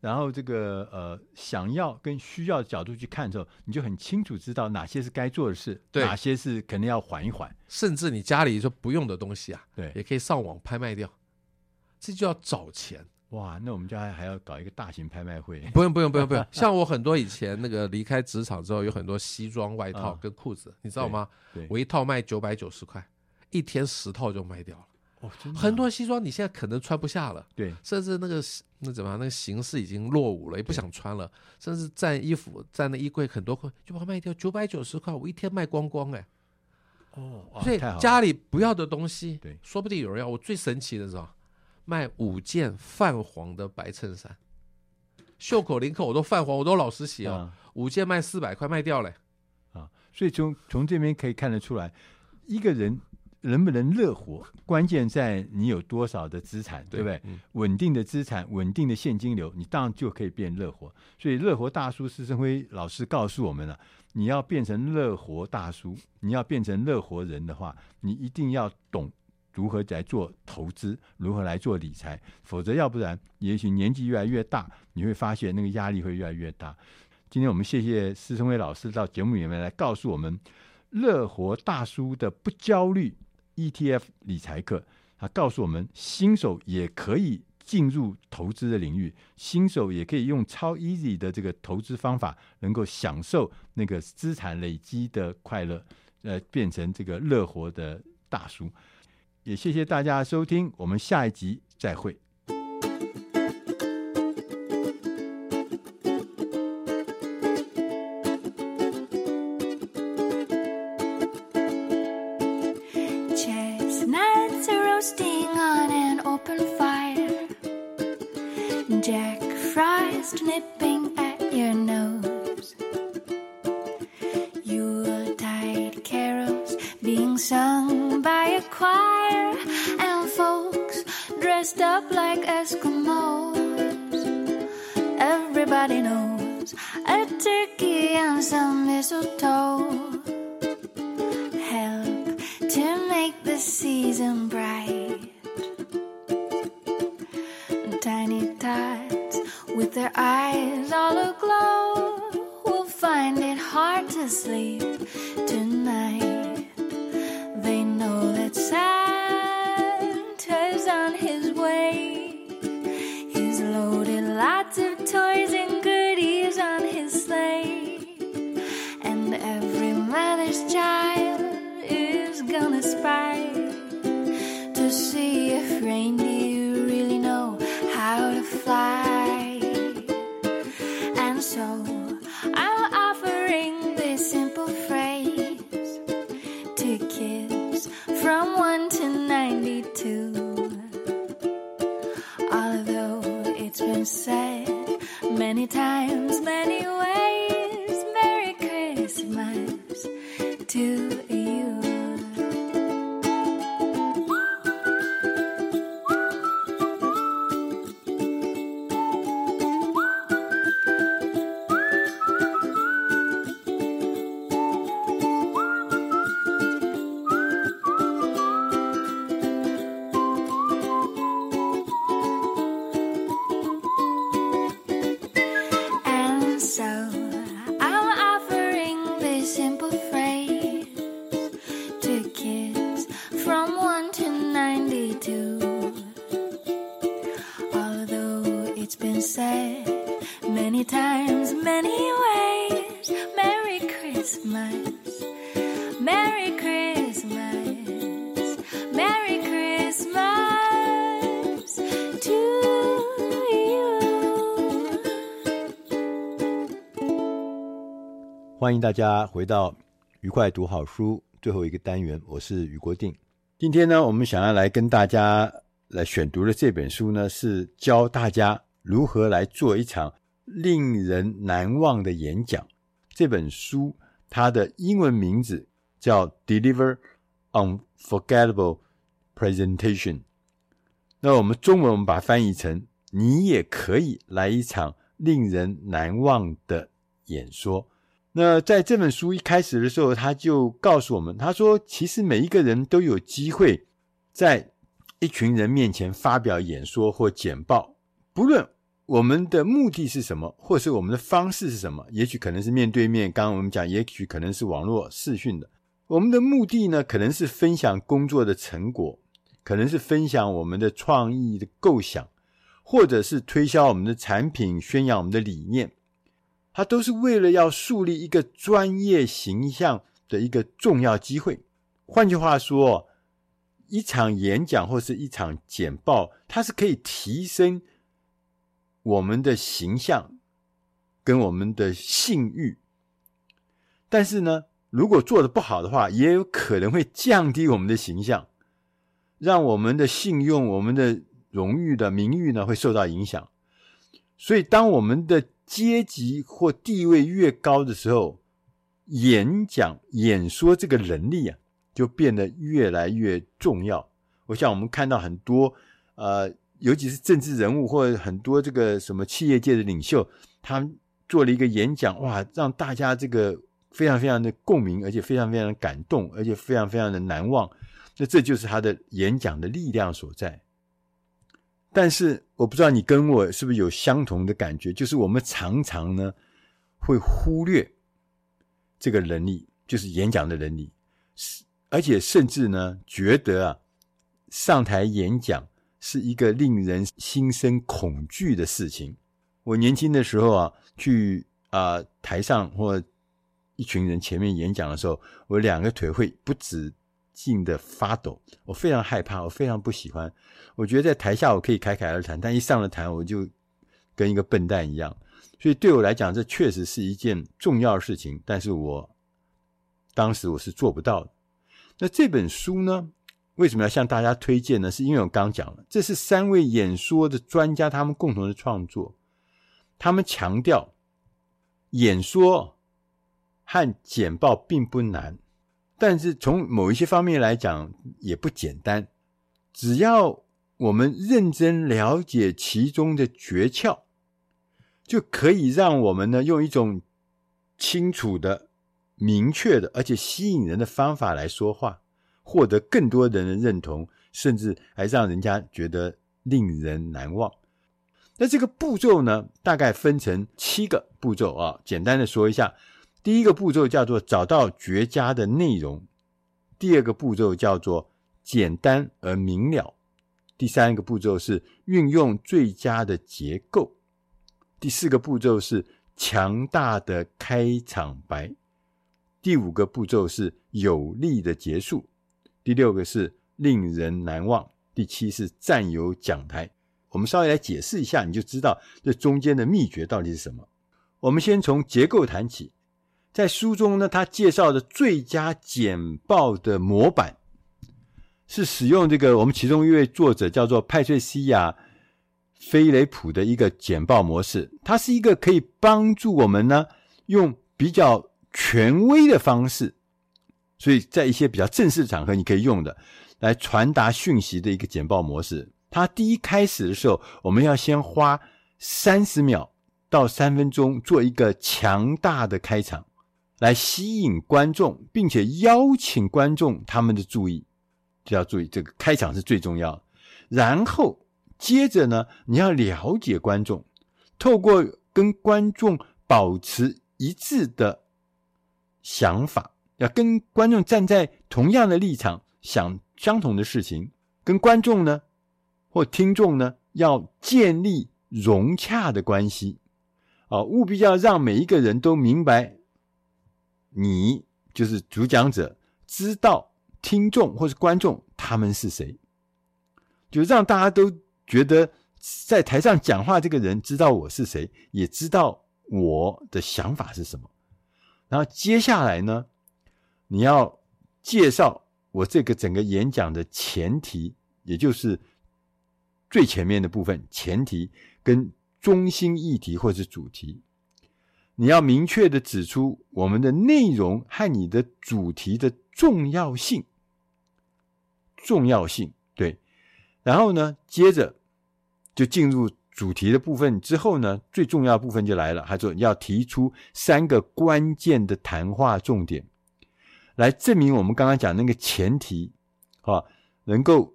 然后这个呃想要跟需要的角度去看的时候，你就很清楚知道哪些是该做的事，哪些是可能要缓一缓。甚至你家里说不用的东西啊，对，也可以上网拍卖掉。这就要找钱。哇，那我们家还还要搞一个大型拍卖会？(laughs) 不用不用不用不 (laughs) 用，像我很多以前那个离开职场之后，有很多西装外套跟裤子，你知道吗？我一套卖九百九十块，一天十套就卖掉了。哦，真的。很多西装你现在可能穿不下了，对，甚至那个那怎么样，那个形式已经落伍了，也不想穿了，甚至占衣服占那衣柜很多块，就把它卖掉，九百九十块，我一天卖光光哎。哦，所以家里不要的东西，对，说不定有人要。我最神奇的是吧？卖五件泛黄的白衬衫，袖口领口我都泛黄，我都老实洗哦。五件卖四百块，卖掉了啊！所以从从这边可以看得出来，一个人能不能乐活，关键在你有多少的资产，对不对？稳定的资产，稳定的现金流，你当然就可以变乐活。所以乐活大叔施生辉老师告诉我们了：你要变成乐活大叔，你要变成乐活人的话，你一定要懂。如何来做投资？如何来做理财？否则，要不然，也许年纪越来越大，你会发现那个压力会越来越大。今天我们谢谢施生辉老师到节目里面来告诉我们乐活大叔的不焦虑 ETF 理财课。他告诉我们，新手也可以进入投资的领域，新手也可以用超 easy 的这个投资方法，能够享受那个资产累积的快乐，呃，变成这个乐活的大叔。也谢谢大家收听，我们下一集再会。knows. I day. lives you. 欢迎大家回到愉快读好书最后一个单元，我是余国定。今天呢，我们想要来跟大家来选读的这本书呢，是教大家如何来做一场令人难忘的演讲。这本书它的英文名字叫《Deliver Unforgettable Presentation》。那我们中文我们把它翻译成“你也可以来一场令人难忘的演说”。那在这本书一开始的时候，他就告诉我们，他说：“其实每一个人都有机会在一群人面前发表演说或简报，不论我们的目的是什么，或是我们的方式是什么，也许可能是面对面，刚刚我们讲，也许可能是网络视讯的。我们的目的呢，可能是分享工作的成果，可能是分享我们的创意的构想，或者是推销我们的产品，宣扬我们的理念。”它都是为了要树立一个专业形象的一个重要机会。换句话说，一场演讲或是一场简报，它是可以提升我们的形象跟我们的信誉。但是呢，如果做的不好的话，也有可能会降低我们的形象，让我们的信用、我们的荣誉的名誉呢会受到影响。所以，当我们的阶级或地位越高的时候，演讲、演说这个能力啊，就变得越来越重要。我想，我们看到很多呃，尤其是政治人物或者很多这个什么企业界的领袖，他做了一个演讲，哇，让大家这个非常非常的共鸣，而且非常非常的感动，而且非常非常的难忘。那这就是他的演讲的力量所在。但是我不知道你跟我是不是有相同的感觉，就是我们常常呢会忽略这个能力，就是演讲的能力，而且甚至呢觉得啊上台演讲是一个令人心生恐惧的事情。我年轻的时候啊，去啊、台上或一群人前面演讲的时候，我两个腿会不止劲的发抖，我非常害怕，我非常不喜欢。我觉得在台下我可以侃侃而谈，但一上了台我就跟一个笨蛋一样。所以对我来讲，这确实是一件重要的事情。但是我当时我是做不到的。那这本书呢，为什么要向大家推荐呢？是因为我刚讲了，这是三位演说的专家他们共同的创作。他们强调，演说和简报并不难，但是从某一些方面来讲也不简单。只要我们认真了解其中的诀窍，就可以让我们呢用一种清楚的、明确的，而且吸引人的方法来说话，获得更多人的认同，甚至还让人家觉得令人难忘。那这个步骤呢，大概分成七个步骤啊，简单的说一下。第一个步骤叫做找到绝佳的内容，第二个步骤叫做简单而明了。第三个步骤是运用最佳的结构，第四个步骤是强大的开场白，第五个步骤是有力的结束，第六个是令人难忘，第七是占有讲台。我们稍微来解释一下，你就知道这中间的秘诀到底是什么。我们先从结构谈起，在书中呢，他介绍的最佳简报的模板。是使用这个我们其中一位作者叫做派翠西亚·菲雷普的一个简报模式，它是一个可以帮助我们呢用比较权威的方式，所以在一些比较正式场合你可以用的来传达讯息的一个简报模式。它第一开始的时候，我们要先花三十秒到三分钟做一个强大的开场，来吸引观众，并且邀请观众他们的注意。就要注意，这个开场是最重要的。然后接着呢，你要了解观众，透过跟观众保持一致的想法，要跟观众站在同样的立场，想相同的事情，跟观众呢或听众呢要建立融洽的关系。啊，务必要让每一个人都明白，你就是主讲者，知道。听众或是观众，他们是谁？就让大家都觉得在台上讲话这个人知道我是谁，也知道我的想法是什么。然后接下来呢，你要介绍我这个整个演讲的前提，也就是最前面的部分，前提跟中心议题或者主题，你要明确的指出我们的内容和你的主题的重要性，重要性，对。然后呢，接着就进入。主题的部分之后呢，最重要部分就来了。他说要提出三个关键的谈话重点，来证明我们刚刚讲那个前提，啊，能够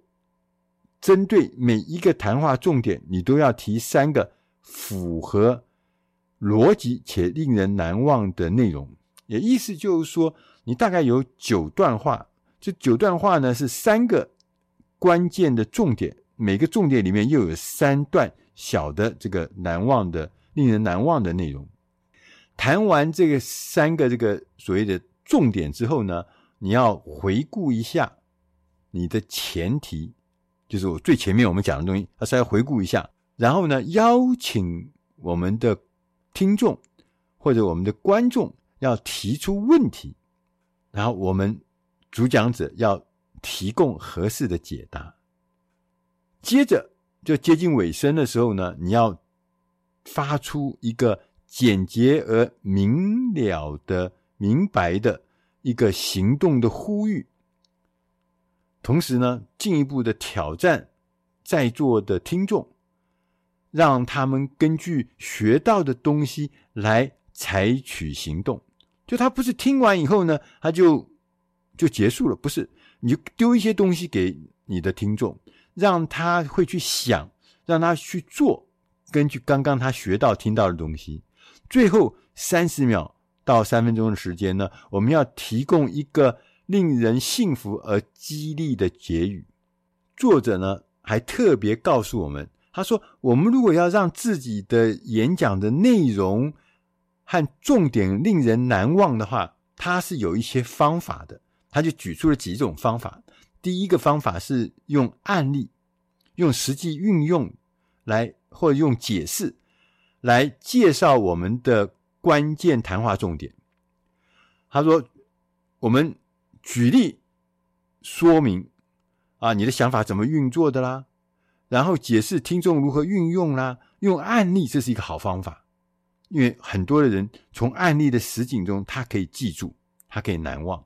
针对每一个谈话重点，你都要提三个符合逻辑且令人难忘的内容。也意思就是说，你大概有九段话，这九段话呢是三个关键的重点，每个重点里面又有三段。小的这个难忘的、令人难忘的内容，谈完这个三个这个所谓的重点之后呢，你要回顾一下你的前提，就是我最前面我们讲的东西，还是要回顾一下。然后呢，邀请我们的听众或者我们的观众要提出问题，然后我们主讲者要提供合适的解答，接着。就接近尾声的时候呢，你要发出一个简洁而明了的、明白的一个行动的呼吁，同时呢，进一步的挑战在座的听众，让他们根据学到的东西来采取行动。就他不是听完以后呢，他就就结束了，不是，你就丢一些东西给你的听众。让他会去想，让他去做，根据刚刚他学到、听到的东西。最后三十秒到三分钟的时间呢，我们要提供一个令人幸福而激励的结语。作者呢还特别告诉我们，他说：“我们如果要让自己的演讲的内容和重点令人难忘的话，他是有一些方法的。”他就举出了几种方法。第一个方法是用案例，用实际运用来，或者用解释来介绍我们的关键谈话重点。他说：“我们举例说明啊，你的想法怎么运作的啦，然后解释听众如何运用啦，用案例，这是一个好方法，因为很多的人从案例的实景中，他可以记住，他可以难忘。”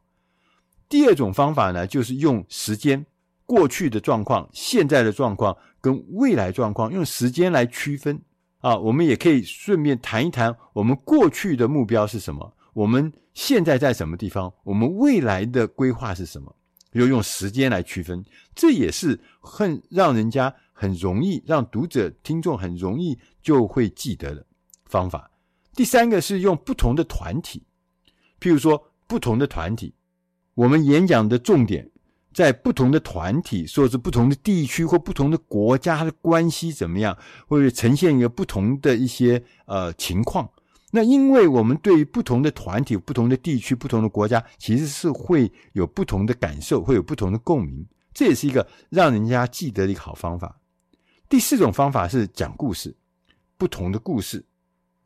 第二种方法呢，就是用时间，过去的状况、现在的状况跟未来状况，用时间来区分啊。我们也可以顺便谈一谈我们过去的目标是什么，我们现在在什么地方，我们未来的规划是什么，又用时间来区分，这也是很让人家很容易，让读者、听众很容易就会记得的方法。第三个是用不同的团体，譬如说不同的团体。我们演讲的重点，在不同的团体，说是不同的地区或不同的国家的关系怎么样，会呈现一个不同的一些呃情况。那因为我们对于不同的团体、不同的地区、不同的国家，其实是会有不同的感受，会有不同的共鸣。这也是一个让人家记得的一个好方法。第四种方法是讲故事，不同的故事，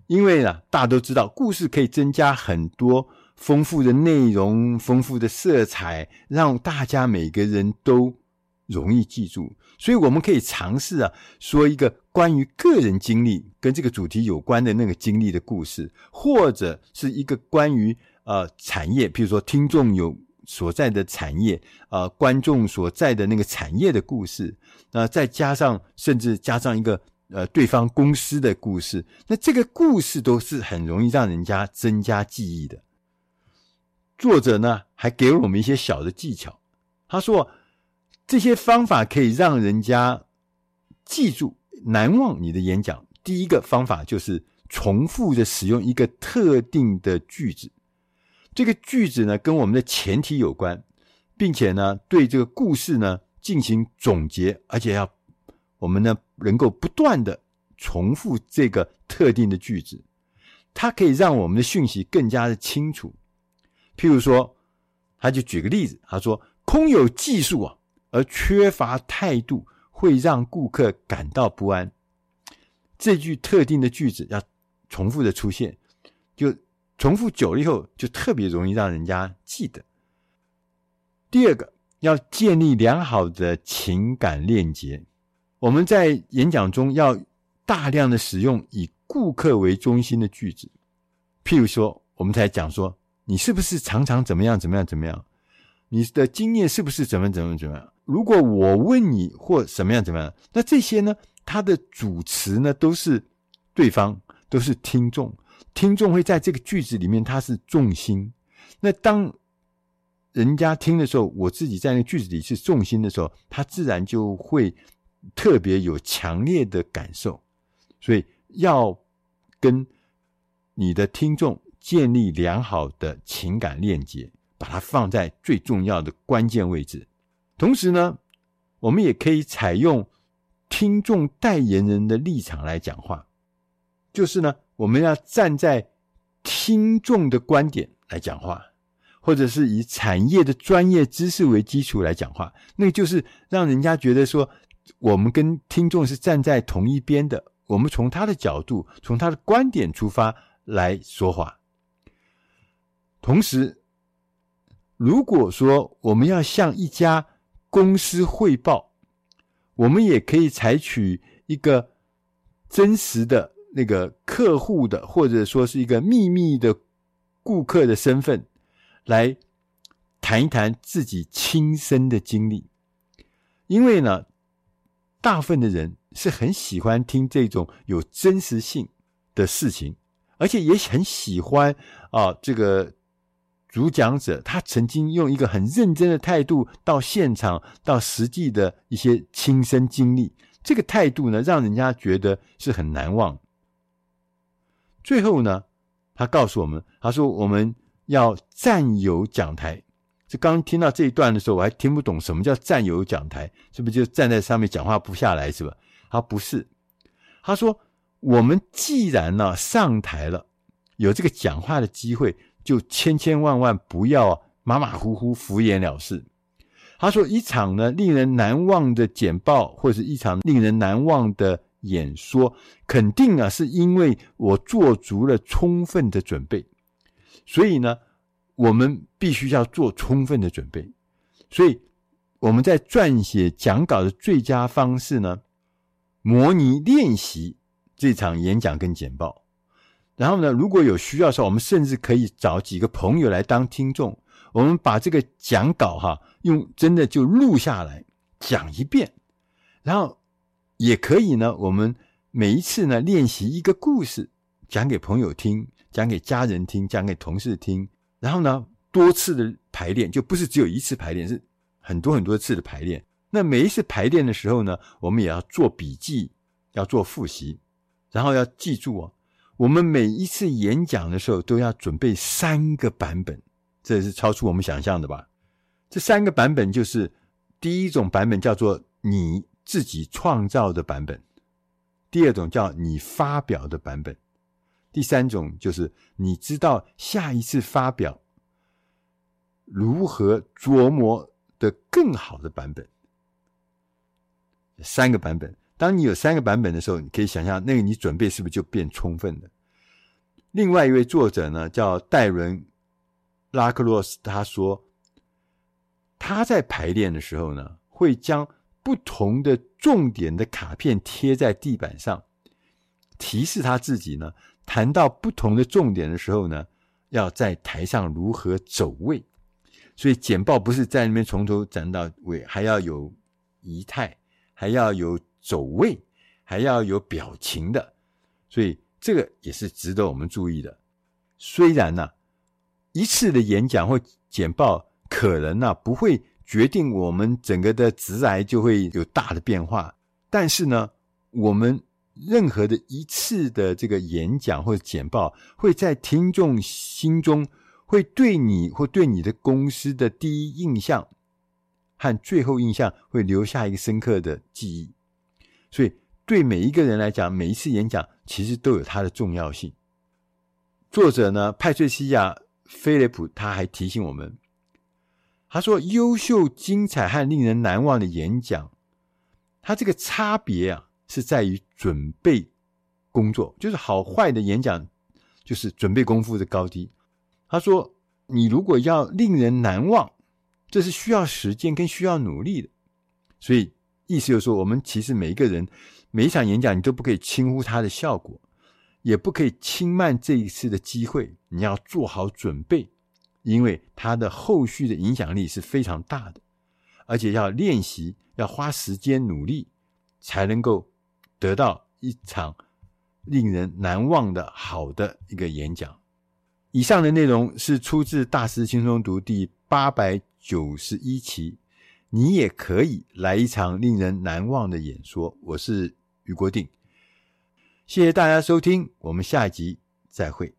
因为呢，大家都知道，故事可以增加很多。丰富的内容，丰富的色彩，让大家每个人都容易记住。所以我们可以尝试啊，说一个关于个人经历跟这个主题有关的那个经历的故事，或者是一个关于呃产业，譬如说听众有所在的产业，呃观众所在的那个产业的故事，那、呃、再加上甚至加上一个呃对方公司的故事，那这个故事都是很容易让人家增加记忆的。作者呢，还给了我们一些小的技巧。他说，这些方法可以让人家记住、难忘你的演讲。第一个方法就是重复的使用一个特定的句子，这个句子呢，跟我们的前提有关，并且呢，对这个故事呢进行总结，而且要我们呢能够不断的重复这个特定的句子，它可以让我们的讯息更加的清楚。譬如说，他就举个例子，他说：“空有技术啊，而缺乏态度，会让顾客感到不安。”这句特定的句子要重复的出现，就重复久了以后，就特别容易让人家记得。第二个，要建立良好的情感链接。我们在演讲中要大量的使用以顾客为中心的句子，譬如说，我们才讲说，你是不是常常怎么样怎么样怎么样？你的经验是不是怎么怎么怎么样？如果我问你或什么样怎么样，那这些呢，它的主词呢都是对方，都是听众，听众会在这个句子里面，它是重心。那当人家听的时候，我自己在那句子里是重心的时候，他自然就会。特别有强烈的感受，所以要跟你的听众建立良好的情感链接，把它放在最重要的关键位置。同时呢，我们也可以采用听众代言人的立场来讲话，就是呢，我们要站在听众的观点来讲话，或者是以产业的专业知识为基础来讲话，那个就是让人家觉得说。我们跟听众是站在同一边的，我们从他的角度，从他的观点出发来说话。同时，如果说我们要向一家公司汇报，我们也可以采取一个真实的那个客户的，或者说是一个秘密的顾客的身份，来谈一谈自己亲身的经历，因为呢。大部分的人是很喜欢听这种有真实性的事情，而且也很喜欢啊，这个主讲者他曾经用一个很认真的态度到现场，到实际的一些亲身经历，这个态度呢，让人家觉得是很难忘。最后呢，他告诉我们，他说我们要占有讲台。就刚听到这一段的时候，我还听不懂什么叫占有讲台，是不是就站在上面讲话不下来，是吧？他不是，他说我们既然呢上台了，有这个讲话的机会，就千千万万不要马马虎虎、敷衍了事。他说一场呢令人难忘的简报，或是一场令人难忘的演说，肯定啊是因为我做足了充分的准备，所以呢。我们必须要做充分的准备，所以我们在撰写讲稿的最佳方式呢，模拟练习这场演讲跟简报。然后呢，如果有需要的时候，我们甚至可以找几个朋友来当听众，我们把这个讲稿哈，用真的就录下来讲一遍。然后也可以呢，我们每一次呢练习一个故事，讲给朋友听，讲给家人听，讲给同事听。然后呢，多次的排练就不是只有一次排练，是很多很多次的排练。那每一次排练的时候呢，我们也要做笔记，要做复习，然后要记住哦，我们每一次演讲的时候都要准备三个版本，这是超出我们想象的吧？这三个版本就是第一种版本叫做你自己创造的版本，第二种叫你发表的版本。第三种就是你知道下一次发表如何琢磨的更好的版本。三个版本，当你有三个版本的时候，你可以想象那个你准备是不是就变充分了？另外一位作者呢，叫戴伦拉克洛斯，他说他在排练的时候呢，会将不同的重点的卡片贴在地板上，提示他自己呢。谈到不同的重点的时候呢，要在台上如何走位，所以简报不是在那边从头讲到尾，还要有仪态，还要有走位，还要有表情的，所以这个也是值得我们注意的。虽然呢、一次的演讲或简报可能呢、不会决定我们整个的职涯就会有大的变化，但是呢，我们。任何的一次的这个演讲或者简报，会在听众心中会对你或对你的公司的第一印象和最后印象会留下一个深刻的记忆。所以，对每一个人来讲，每一次演讲其实都有它的重要性。作者呢，派翠西亚·菲雷普他还提醒我们，他说：“优秀、精彩和令人难忘的演讲，它这个差别啊。”是在于准备工作，就是好坏的演讲，就是准备功夫的高低。他说：“你如果要令人难忘，这是需要时间跟需要努力的。所以意思就是说，我们其实每一个人每一场演讲，你都不可以轻忽它的效果，也不可以轻慢这一次的机会。你要做好准备，因为它的后续的影响力是非常大的，而且要练习，要花时间努力，才能够得到一场令人难忘的好的一个演讲。”以上的内容是出自《大师轻松读》第八百九十一期。你也可以来一场令人难忘的演说。我是余国定，谢谢大家收听，我们下一集再会。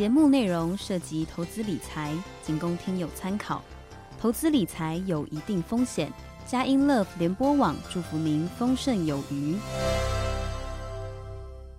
节目内容涉及投资理财，仅供听友参考。投资理财有一定风险，佳音乐联播网祝福您丰盛有余。